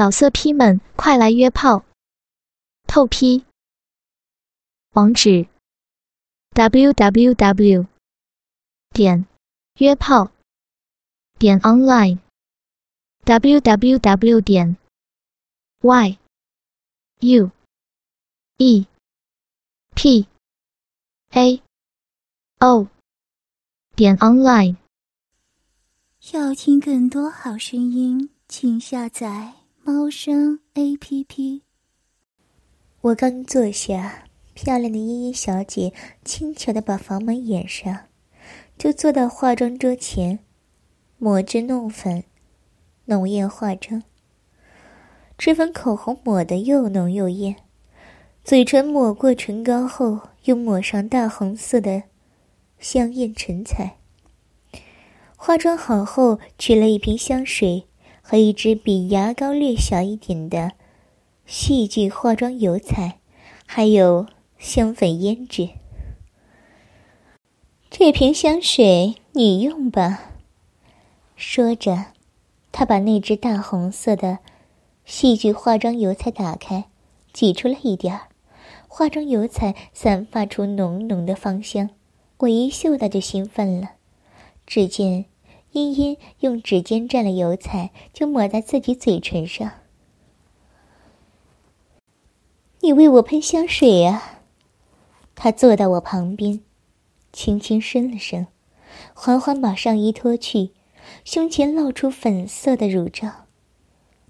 老色批们，快来约炮！透批。网址：w w w 点约炮点 online w w w 点 y u e p a o 点 online。要听更多好声音，请下载。猫声 A P P。我刚坐下，漂亮的依依小姐轻巧的把房门掩上，就坐到化妆桌前，抹脂弄粉，浓艳化妆。脂粉口红抹得又浓又艳，嘴唇抹过唇膏后，又抹上大红色的香艳唇彩。化妆好后，取了一瓶香水。和一支比牙膏略小一点的戏剧化妆油彩，还有香粉胭脂。这瓶香水你用吧。说着，他把那只大红色的戏剧化妆油彩打开，挤出了一点儿。化妆油彩散发出浓浓的芳香，我一嗅到就兴奋了。只见。茵茵用指尖蘸了油彩，就抹在自己嘴唇上。你为我喷香水呀？他坐到我旁边，轻轻伸了伸，缓缓把上衣脱去，胸前露出粉色的乳罩。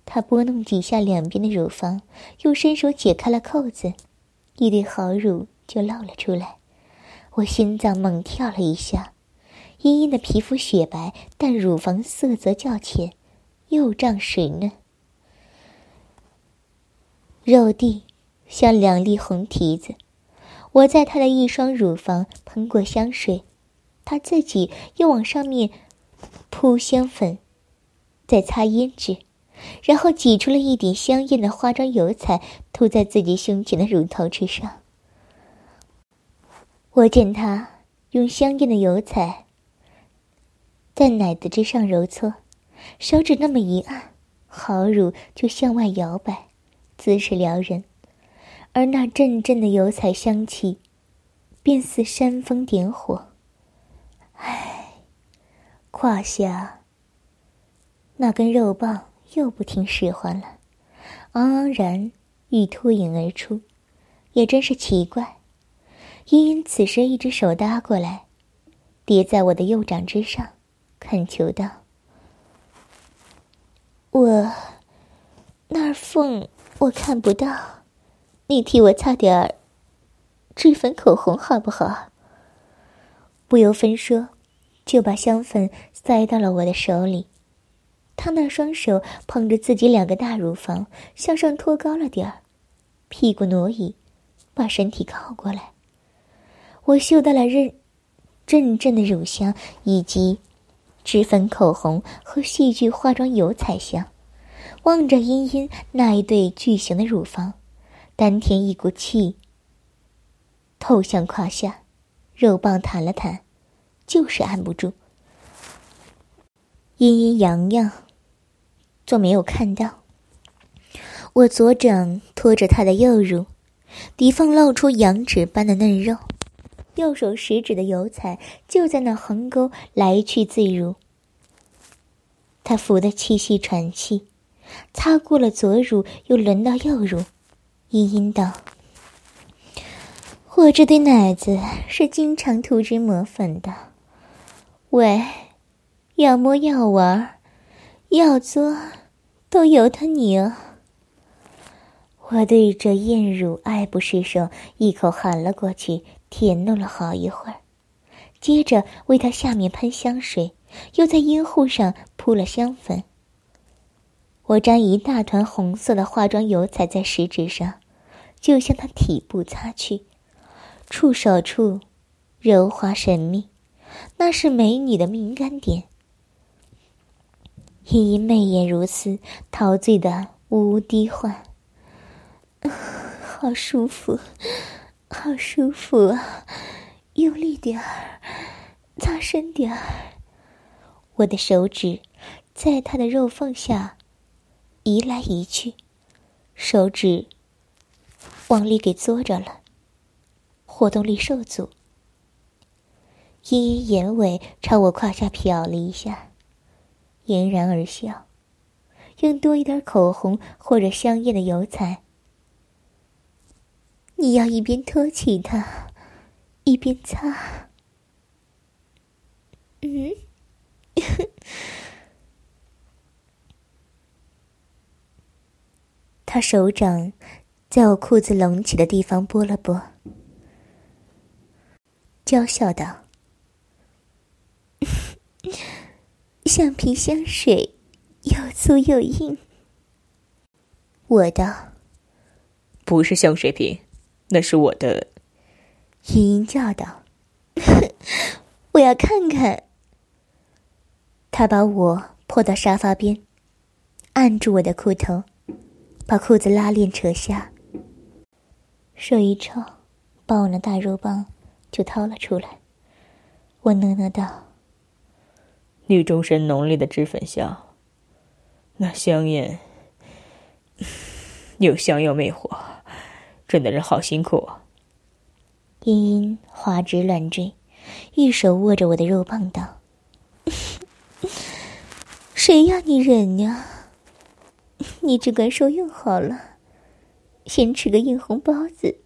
他拨弄几下两边的乳房，又伸手解开了扣子，一堆好乳就露了出来。我心脏猛跳了一下。茵茵的皮肤雪白，但乳房色泽较浅，又胀水嫩，肉地像两粒红提子。我在她的一双乳房喷过香水，她自己又往上面铺香粉，再擦胭脂，然后挤出了一点香艳的化妆油彩，涂在自己胸前的乳头之上。我见她用香艳的油彩。在奶子之上揉搓，手指那么一按，好乳就向外摇摆，姿势撩人，而那阵阵的油彩香气，便似煽风点火。唉，胯下那根肉棒又不听使唤了，昂昂然欲脱颖而出，也真是奇怪。茵茵此时一只手搭过来，叠在我的右掌之上。恳求道：“我那儿缝我看不到，你替我擦点儿脂粉口红好不好？”不由分说，就把香粉塞到了我的手里。他那双手捧着自己两个大乳房，向上托高了点儿，屁股挪移，把身体靠过来。我嗅到了阵阵阵的乳香，以及。脂粉口红和戏剧化妆油彩香，望着茵茵那一对巨型的乳房，丹田一股气透向胯下，肉棒弹了弹，就是按不住。茵茵洋洋，做没有看到。我左掌托着她的右乳，底缝露出羊脂般的嫩肉。右手食指的油彩就在那横沟来去自如。他扶得气息喘气，擦过了左乳，又轮到右乳，殷殷道：“我这对奶子是经常涂脂抹粉的，喂，要摸要玩，要作，都由得你哦。”我对着艳乳爱不释手，一口含了过去。舔弄了好一会儿，接着为他下面喷香水，又在阴户上铺了香粉。我沾一大团红色的化妆油彩在食指上，就向他体部擦去，触手处柔滑神秘，那是美女的敏感点。依依媚眼如丝，陶醉的呜呜低唤，好舒服。好舒服啊！用力点儿，擦深点儿。我的手指在他的肉缝下移来移去，手指往里给嘬着了，活动力受阻。依依眼尾朝我胯下瞟了一下，嫣然而笑，用多一点口红或者香艳的油彩。你要一边托起他，一边擦。嗯。他手掌在我裤子隆起的地方拨了拨，娇笑道：“ 橡皮香水，又粗又硬。”我道：“不是香水瓶，那是我的。”莹莹叫道：“我要看看。”他把我拖到沙发边，按住我的裤头。把裤子拉链扯下，手一抽，把我那大肉棒就掏了出来。我讷讷道：“女中神浓烈的脂粉香，那香烟又 香又魅惑，真的是好辛苦啊。”茵茵花枝乱坠，一手握着我的肉棒道：“谁要你忍呀？”你只管受用好了，先吃个硬红包子。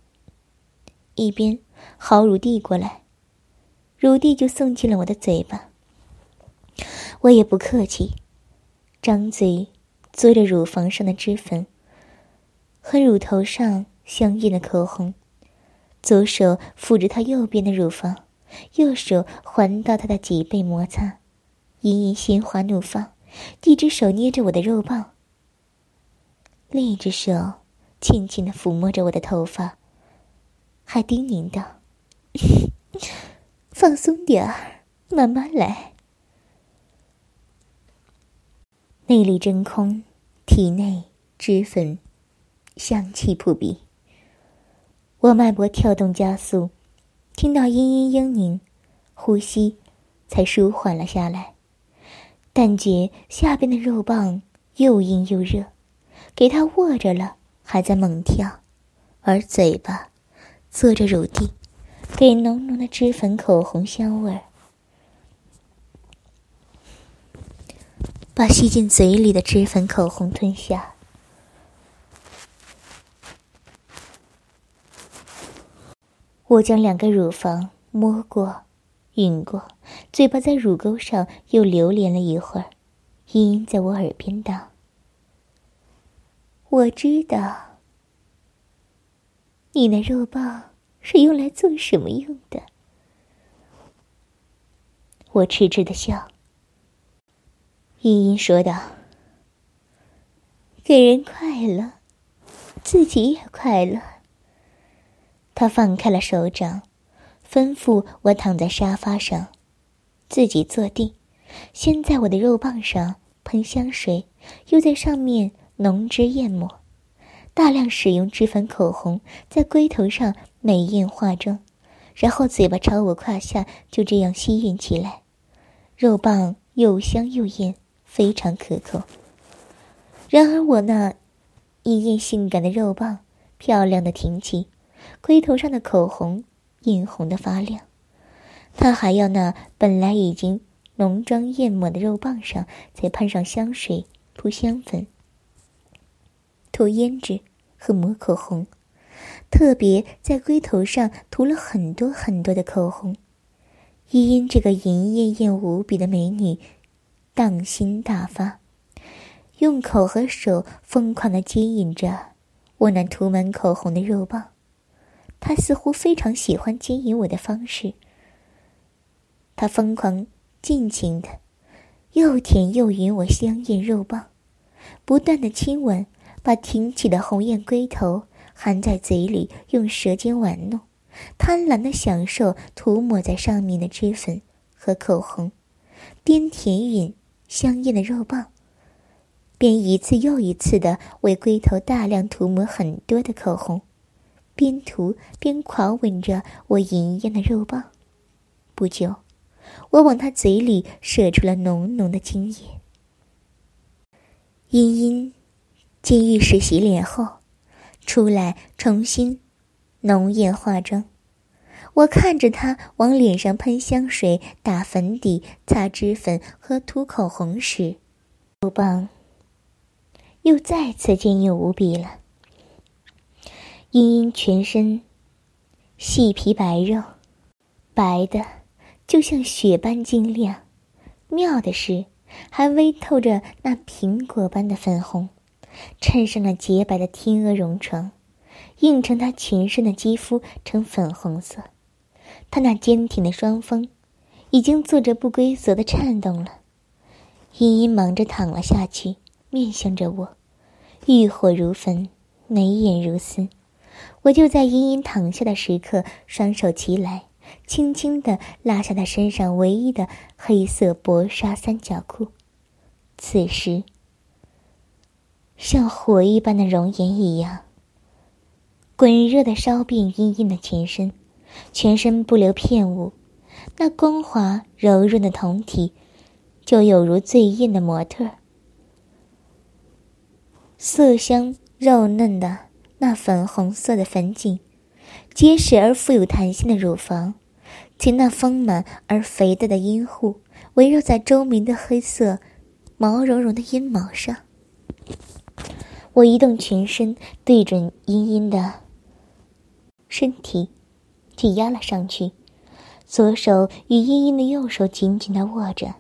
一边好乳递过来，乳递就送进了我的嘴巴。我也不客气，张嘴嘬着乳房上的脂粉和乳头上香艳的口红，左手抚着他右边的乳房，右手环到他的脊背摩擦，隐隐心花怒放，一只手捏着我的肉棒。另一只手轻轻的抚摸着我的头发，还叮咛道：“ 放松点儿，慢慢来。”内力真空，体内脂粉香气扑鼻。我脉搏跳动加速，听到嘤嘤嘤咛，呼吸才舒缓了下来，但觉下边的肉棒又硬又热。给他握着了，还在猛跳，而嘴巴嘬着乳蒂，给浓浓的脂粉口红香味儿，把吸进嘴里的脂粉口红吞下。我将两个乳房摸过、吮过，嘴巴在乳沟上又流连了一会儿，茵茵在我耳边道。我知道，你那肉棒是用来做什么用的？我痴痴的笑。茵茵说道：“给人快乐，自己也快乐。”他放开了手掌，吩咐我躺在沙发上，自己坐定，先在我的肉棒上喷香水，又在上面。浓脂艳抹，大量使用脂粉口红，在龟头上美艳化妆，然后嘴巴朝我胯下就这样吸吮起来，肉棒又香又艳，非常可口。然而我那一艳性感的肉棒漂亮的挺起，龟头上的口红映红的发亮，他还要那本来已经浓妆艳抹的肉棒上再喷上香水，扑香粉。涂胭脂和抹口红，特别在龟头上涂了很多很多的口红。依因这个淫艳艳无比的美女，荡心大发，用口和手疯狂的接引着我那涂满口红的肉棒。他似乎非常喜欢接引我的方式。他疯狂尽情的，又舔又吮我香艳肉棒，不断的亲吻。把挺起的红艳龟头含在嘴里，用舌尖玩弄，贪婪的享受涂抹在上面的脂粉和口红，边舔吮香艳的肉棒，边一次又一次的为龟头大量涂抹很多的口红，边涂边狂吻着我莹艳的肉棒。不久，我往他嘴里射出了浓浓的精液。茵茵。进浴室洗脸后，出来重新浓艳化妆。我看着他往脸上喷香水、打粉底、擦脂粉和涂口红时，手棒又再次坚硬无比了。茵茵全身细皮白肉，白的就像雪般晶亮。妙的是，还微透着那苹果般的粉红，衬上了洁白的天鹅绒床，映成她全身的肌肤呈粉红色。她那坚挺的双峰，已经做着不规则的颤动了。茵茵忙着躺了下去，面向着我，欲火如焚，眉眼如丝。我就在茵茵躺下的时刻，双手齐来，轻轻地拉下她身上唯一的黑色薄纱三角裤。此时，像火一般的熔岩一样，滚热的烧遍茵茵的全身，全身不留片物，那光滑柔润的酮体，就有如最艳的模特，色香肉嫩的。那粉红色的粉颈，结实而富有弹性的乳房，及那丰满而肥大的阴户，围绕在周明的黑色、毛茸茸的阴毛上。我移动全身，对准茵茵的身体，挤压了上去，左手与茵茵的右手紧紧的握着。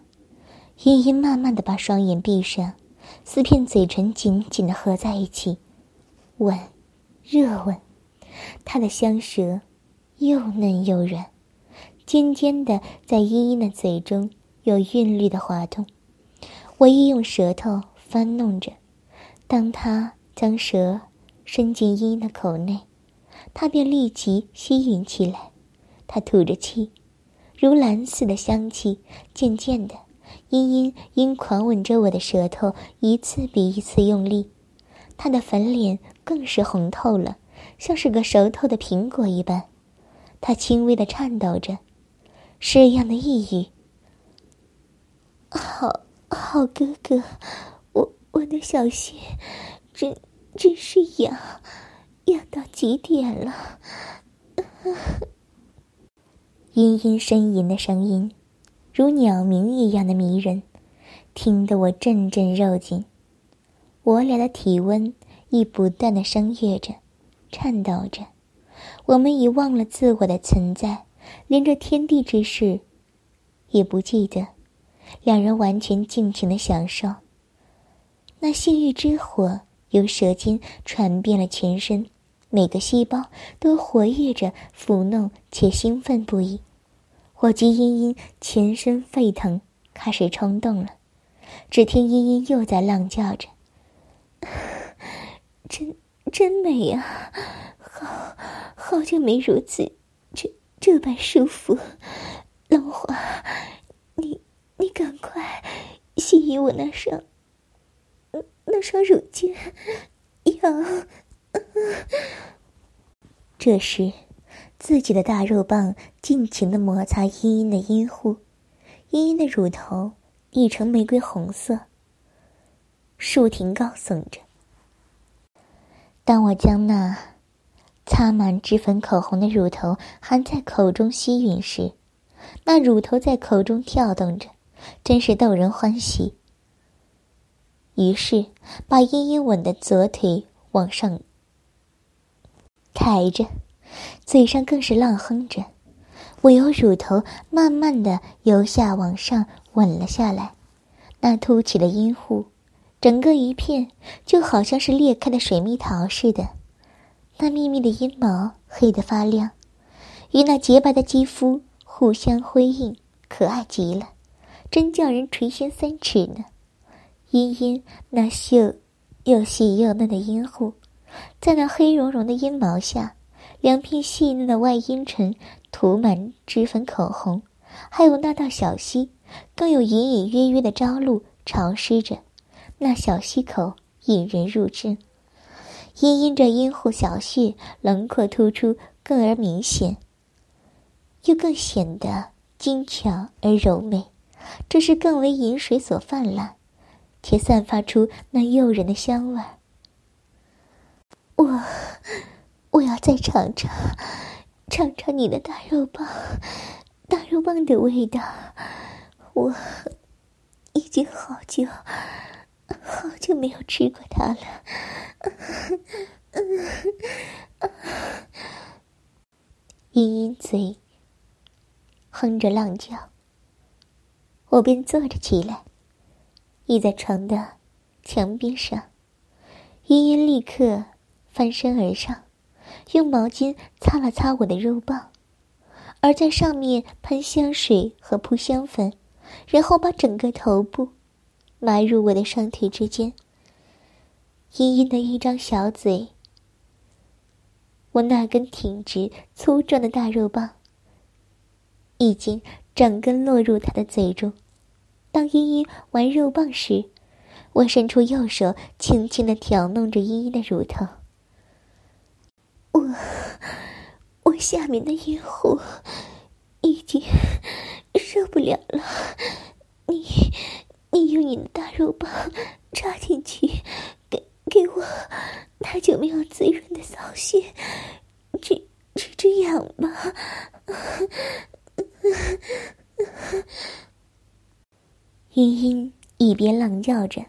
茵茵慢慢的把双眼闭上，四片嘴唇紧紧的合在一起，吻。热吻，他的香舌又嫩又软，尖尖的在茵茵的嘴中有韵律的滑动。我亦用舌头翻弄着，当他将舌伸进茵茵的口内，他便立即吸吮起来。他吐着气，如蓝似的香气。渐渐的，茵茵因狂吻着我的舌头，一次比一次用力。他的粉脸更是红透了，像是个熟透的苹果一般。他轻微的颤抖着，是样的抑郁。好好哥哥，我我的小穴，真真是痒，痒到极点了。殷殷呻吟的声音，如鸟鸣一样的迷人，听得我阵阵肉紧。我俩的体温亦不断的声乐着，颤抖着，我们已忘了自我的存在，连这天地之事也不记得。两人完全尽情的享受。那性欲之火由舌尖传遍了全身，每个细胞都活跃着，抚弄且兴奋不已。我及茵茵全身沸腾，开始冲动了。只听茵茵又在浪叫着。真真美呀，好好久没如此这这般舒服。龙华，你你赶快吸引我那双那双乳尖，要。这时，自己的大肉棒尽情的摩擦茵茵的阴户，茵茵的乳头已成玫瑰红色。竖婷高耸着。当我将那擦满脂粉口红的乳头含在口中吸吮时，那乳头在口中跳动着，真是逗人欢喜。于是，把茵茵吻的左腿往上抬着，嘴上更是浪哼着。我由乳头慢慢的由下往上吻了下来，那凸起的阴户。整个一片就好像是裂开的水蜜桃似的，那密密的阴毛黑得发亮，与那洁白的肌肤互相辉映，可爱极了，真叫人垂涎三尺呢。茵茵那秀又细又嫩的阴户，在那黑茸茸的阴毛下，两片细嫩的外阴唇涂满脂粉口红，还有那道小溪，更有隐隐约约的朝露潮湿着。那小溪口引人入胜，因因着阴户小穴轮廓突出，更而明显，又更显得精巧而柔美。这是更为饮水所泛滥，且散发出那诱人的香味儿。我我要再尝尝，尝尝你的大肉棒，大肉棒的味道。我已经好久好久没有吃过它了。茵茵嘴哼着浪叫，我便坐着起来，倚在床的墙边上。茵茵立刻翻身而上，用毛巾擦了擦我的肉棒，而在上面喷香水和扑香粉，然后把整个头部埋入我的双腿之间。茵茵的一张小嘴，我那根挺直粗壮的大肉棒已经整根落入她的嘴中。当茵茵玩肉棒时，我伸出右手，轻轻的挑弄着茵茵的乳头。我，我下面的阴户已经受不了了。你，的大肉棒 插进去，给给我太久没有滋润的骚穴，止止止痒吧。茵茵一边浪叫着。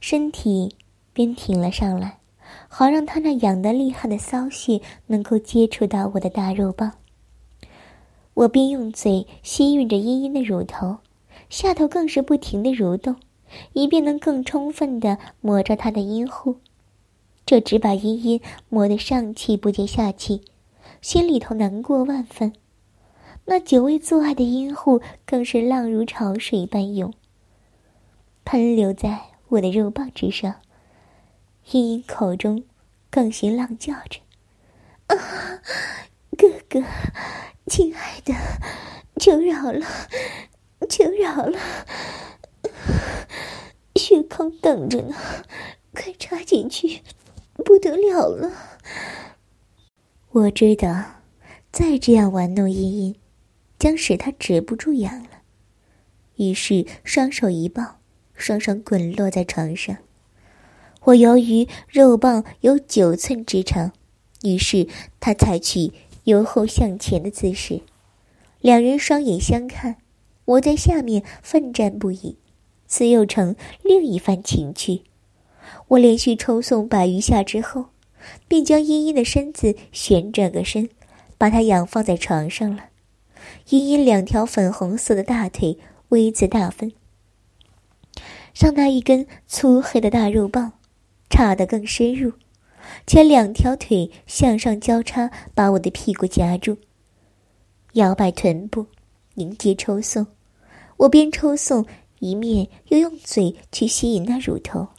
身体边挺了上来，好让他那痒得厉害的骚穴能够接触到我的大肉棒。我边用嘴吸吮着茵茵的乳头，下头更是不停的蠕动，以便能更充分的磨着他的阴户。这只把茵茵磨得上气不接下气，心里头难过万分。那久未做爱的阴户更是浪如潮水般涌，喷流在。我的肉棒之上，茵茵口中更是浪叫着：“啊，哥哥，亲爱的，求饶了，求饶了，等着呢，快插进去，不得了了！”我知道，再这样玩弄茵茵，将使她止不住痒了，于是双手一抱。双双滚落在床上，我由于肉棒有九寸之长，于是他采取由后向前的姿势，两人双眼相看，我在下面奋战不已，此又成另一番情趣。我连续抽送百余下之后，便将茵茵的身子旋转个身，把她仰放在床上了。茵茵两条粉红色的大腿微姿大分。让那一根粗黑的大肉棒插得更深入，且两条腿向上交叉，把我的屁股夹住，摇摆臀部，迎接抽送。我边抽送，一面又用嘴去吸引那乳头，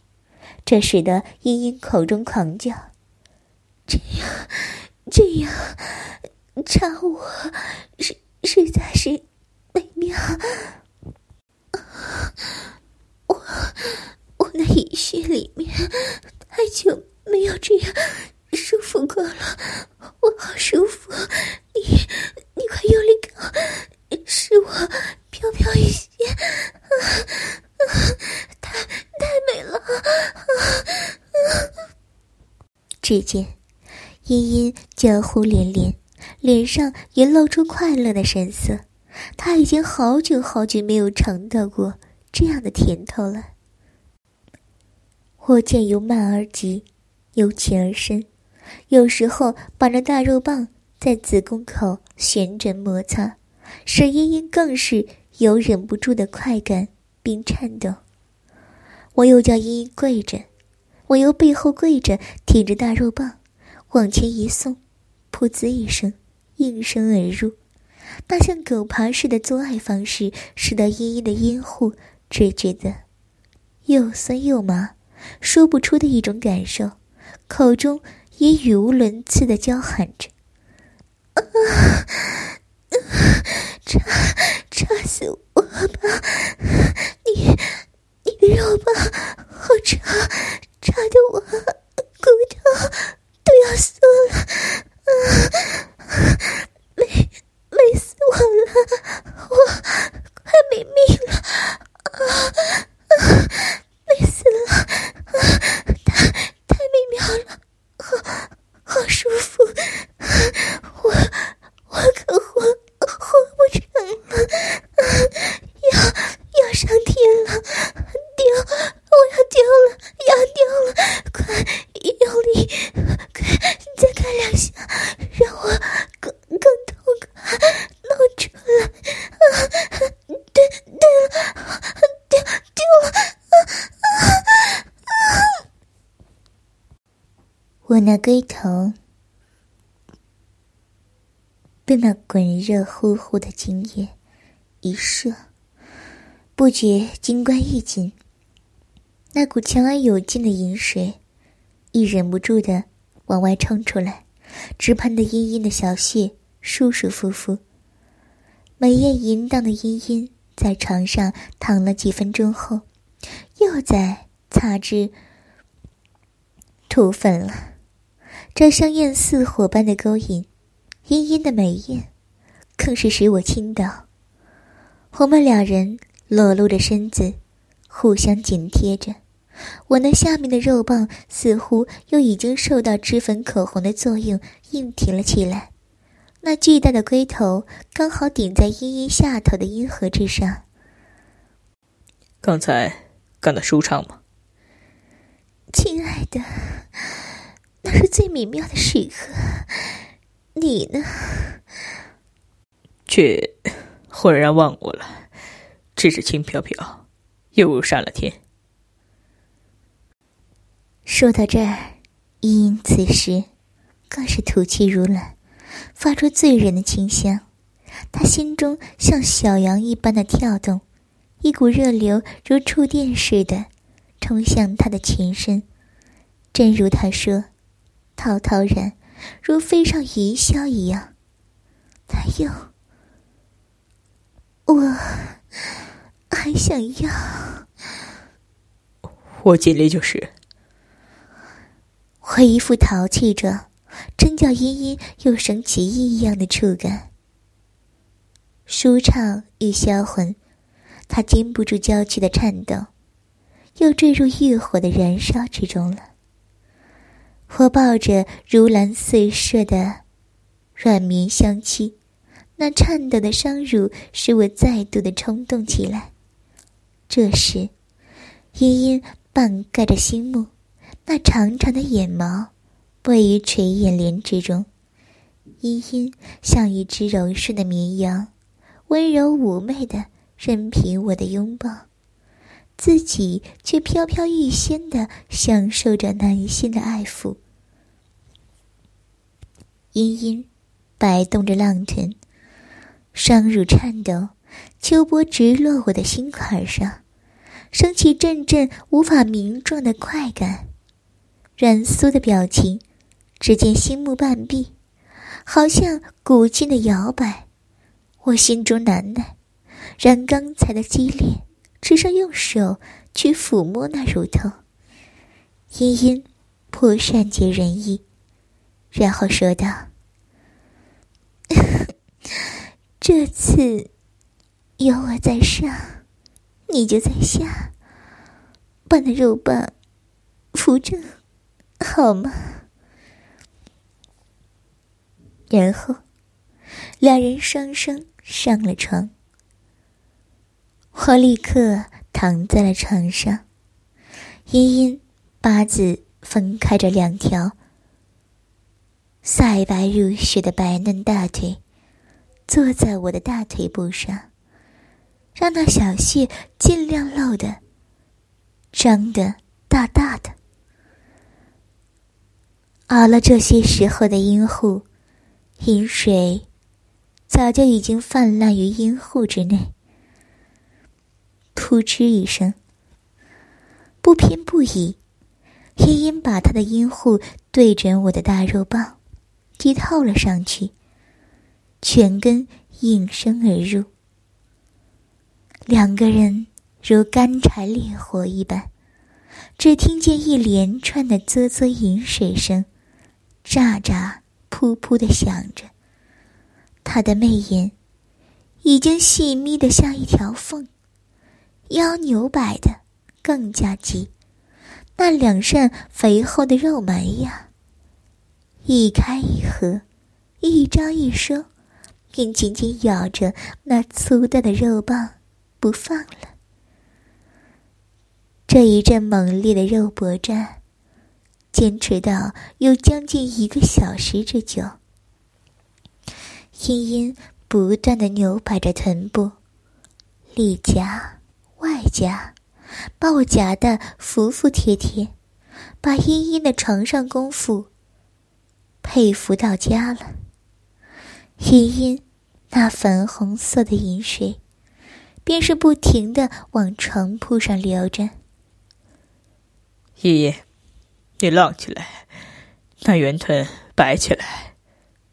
这使得茵茵口中狂叫：“这样，这样插我，实实在是美妙。”我我那阴穴里面太久没有这样舒服过了，我好舒服。你你快用力搞，是我飘飘欲仙，太太美了。只见茵茵娇呼连连，脸上也露出快乐的神色。她已经好久好久没有尝到过。这样的甜头了。我见由慢而急，由浅而深，有时候把那大肉棒在子宫口旋转摩擦，沈茵茵更是有忍不住的快感并颤抖。我又叫茵茵跪着，我由背后跪着，挺着大肉棒，往前一送，噗呲一声，应声而入。那像狗爬似的做爱方式，使得茵茵的阴户。只觉得又酸又麻，说不出的一种感受，口中也语无伦次的叫喊着：“啊，插插死我吧！你你的肉棒好长，插的我骨头都要酥了，啊，累累死我了，我快没命了！”啊，累死了！太太美妙了！舒服，我我可活活不成了，要要上天了，掉，我要掉了，要掉了，快用力，快再干两下，让我更更痛快，弄出来，啊，对对了，掉掉了，啊啊啊！我那龟头被那滚热乎乎的精液一射，不觉金冠一紧，那股强而有劲的饮水亦忍不住的往外冲出来，直喷的茵茵的小穴舒舒服服。美艳淫荡的茵茵在床上躺了几分钟后，又在擦脂涂粉了。这香艳似火般的勾引，茵茵的美艳，更是使我倾倒。我们两人裸露着身子，互相紧贴着。我那下面的肉棒似乎又已经受到脂粉口红的作用，硬挺了起来。那巨大的龟头刚好顶在茵茵下头的阴核之上。刚才干得舒畅吗？亲爱的。那是最美妙的时刻，你呢？却浑然忘我了，只是轻飘飘，又如上了天。说到这儿，茵茵此时更是吐气如兰，发出醉人的清香。她心中像小羊一般的跳动，一股热流如触电似的冲向她的全身。正如她说。滔滔然，如飞上云霄一样。他又，我还想要。我尽力就是。我一副淘气着，真叫茵茵又生奇异一样的触感。舒畅与销魂，他禁不住娇气的颤抖，又坠入欲火的燃烧之中了。我抱着如兰似麝的软绵香躯，那颤抖的双乳使我再度的冲动起来。这时，茵茵半盖着心目，那长长的眼毛位于垂眼帘之中。茵茵像一只柔顺的绵羊，温柔妩媚的任凭我的拥抱，自己却飘飘欲仙的享受着男性的爱抚。茵茵摆动着浪臀，双乳颤抖，秋波直落我的心坎上，升起阵阵无法名状的快感。软酥的表情，只见心目半闭，好像古琴的摇摆。我心中难耐，然刚才的激烈，只剩用手去抚摸那乳头。茵茵颇善解人意。然后说道：“ 这次有我在上，你就在下，把那肉棒扶正，好吗？”然后两人双双上了床。我立刻躺在了床上，茵茵八字分开着两条。晒白如雪的白嫩大腿，坐在我的大腿部上，让那小穴尽量露的张的大大的。熬了这些时候的阴户，饮水早就已经泛滥于阴户之内。噗嗤一声，不偏不倚，黑鹰把他的阴户对准我的大肉棒。踢透了上去，全根应声而入。两个人如干柴烈火一般，只听见一连串的啧啧饮水声，喳喳噗噗的响着。他的媚眼已经细眯的像一条缝，腰扭摆的更加急，那两扇肥厚的肉门呀。一开一合，一张一收，便紧紧咬着那粗大的肉棒不放了。这一阵猛烈的肉搏战，坚持到有将近一个小时之久。茵茵不断的扭摆着臀部，里夹外夹，把我夹得服服帖帖，把茵茵的床上功夫佩服到家了。茵茵那粉红色的饮水，便是不停的往床铺上流着。茵茵，你浪起来，那圆臀摆起来，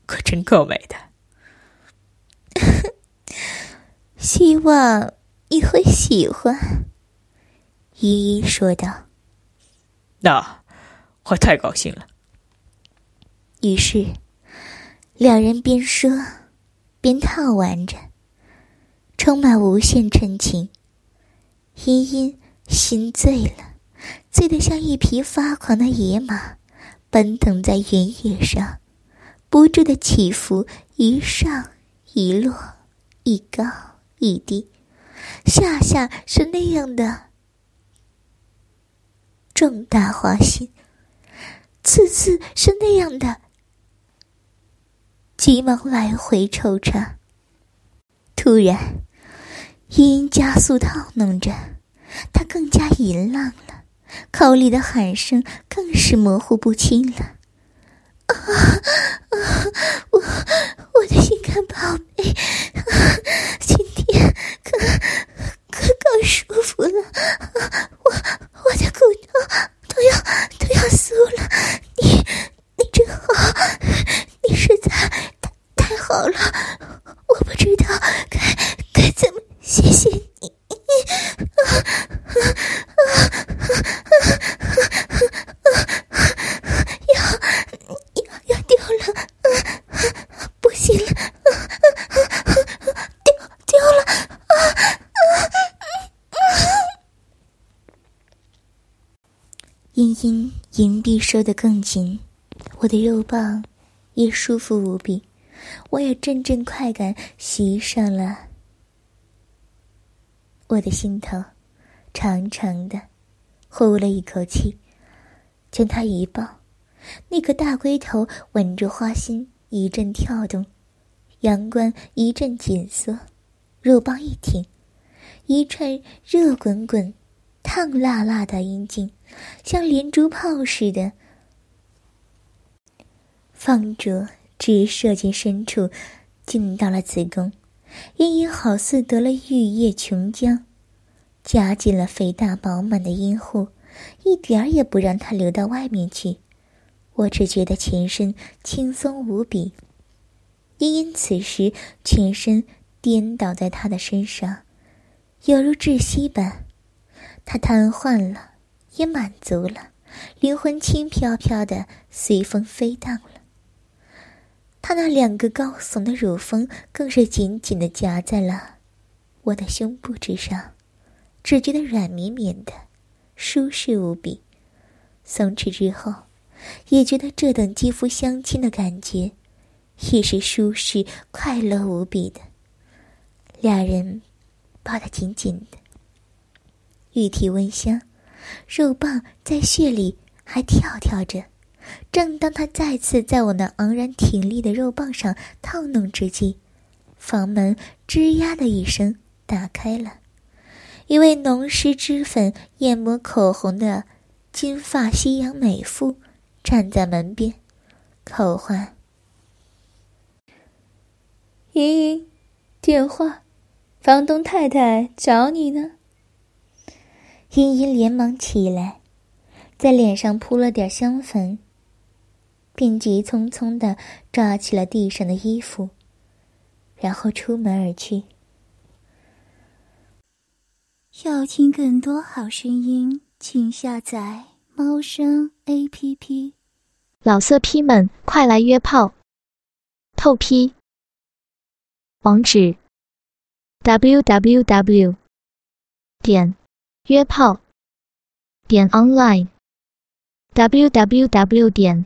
可真够美的。希望你会喜欢。”依依说道。“那我太高兴了。”于是，两人边说边套玩着，充满无限纯情。茵茵心醉了，醉得像一匹发狂的野马，奔腾在原野上，不住的起伏，一上一落，一高。一低，下下是那样的重大花心，次次是那样的急忙来回抽插。突然，音加速套弄着，他更加淫浪了，口里的喊声更是模糊不清了。啊啊！我我的心肝宝贝，今天可可更舒服了。我我的骨头都要都要酥了。你你真好，实在太太好了。我不知道该该怎么谢谢你。啊啊啊啊啊啊啊！要。要要掉了啊，不行了，啊啊啊啊掉掉了！啊啊啊啊茵茵银币收得更紧，我的肉棒也舒服无比，我有阵阵快感袭上了我的心头，长长的呼了一口气，将他一抱。那个大龟头吻着花心一阵跳动，阳关一阵紧缩，肉棒一挺，一串热滚滚、烫辣辣的阴茎，像连珠炮似的放着，直射进深处，进到了子宫。茵茵好似得了玉液琼浆，夹进了肥大饱满的阴户，一点儿也不让它流到外面去。我只觉得全身轻松无比，茵茵此时全身颠倒在他的身上，犹如窒息般。他瘫痪了，也满足了，灵魂轻飘飘的随风飞荡了。他那两个高耸的乳峰更是紧紧的夹在了我的胸部之上，只觉得软绵绵的，舒适无比。松弛之后。也觉得这等肌肤相亲的感觉，也是舒适快乐无比的。俩人抱得紧紧的，玉体温香，肉棒在穴里还跳跳着。正当他再次在我那昂然挺立的肉棒上套弄之际，房门吱呀的一声打开了，一位浓湿脂粉、眼抹口红的金发西洋美妇。站在门边，口唤：“莹莹，电话，房东太太找你呢。”茵茵连忙起来，在脸上扑了点香粉，便急匆匆的抓起了地上的衣服，然后出门而去。要听更多好声音，请下载。猫声 A P P，老色批们快来约炮！透批。网址：w w w 点约炮点 online w w w 点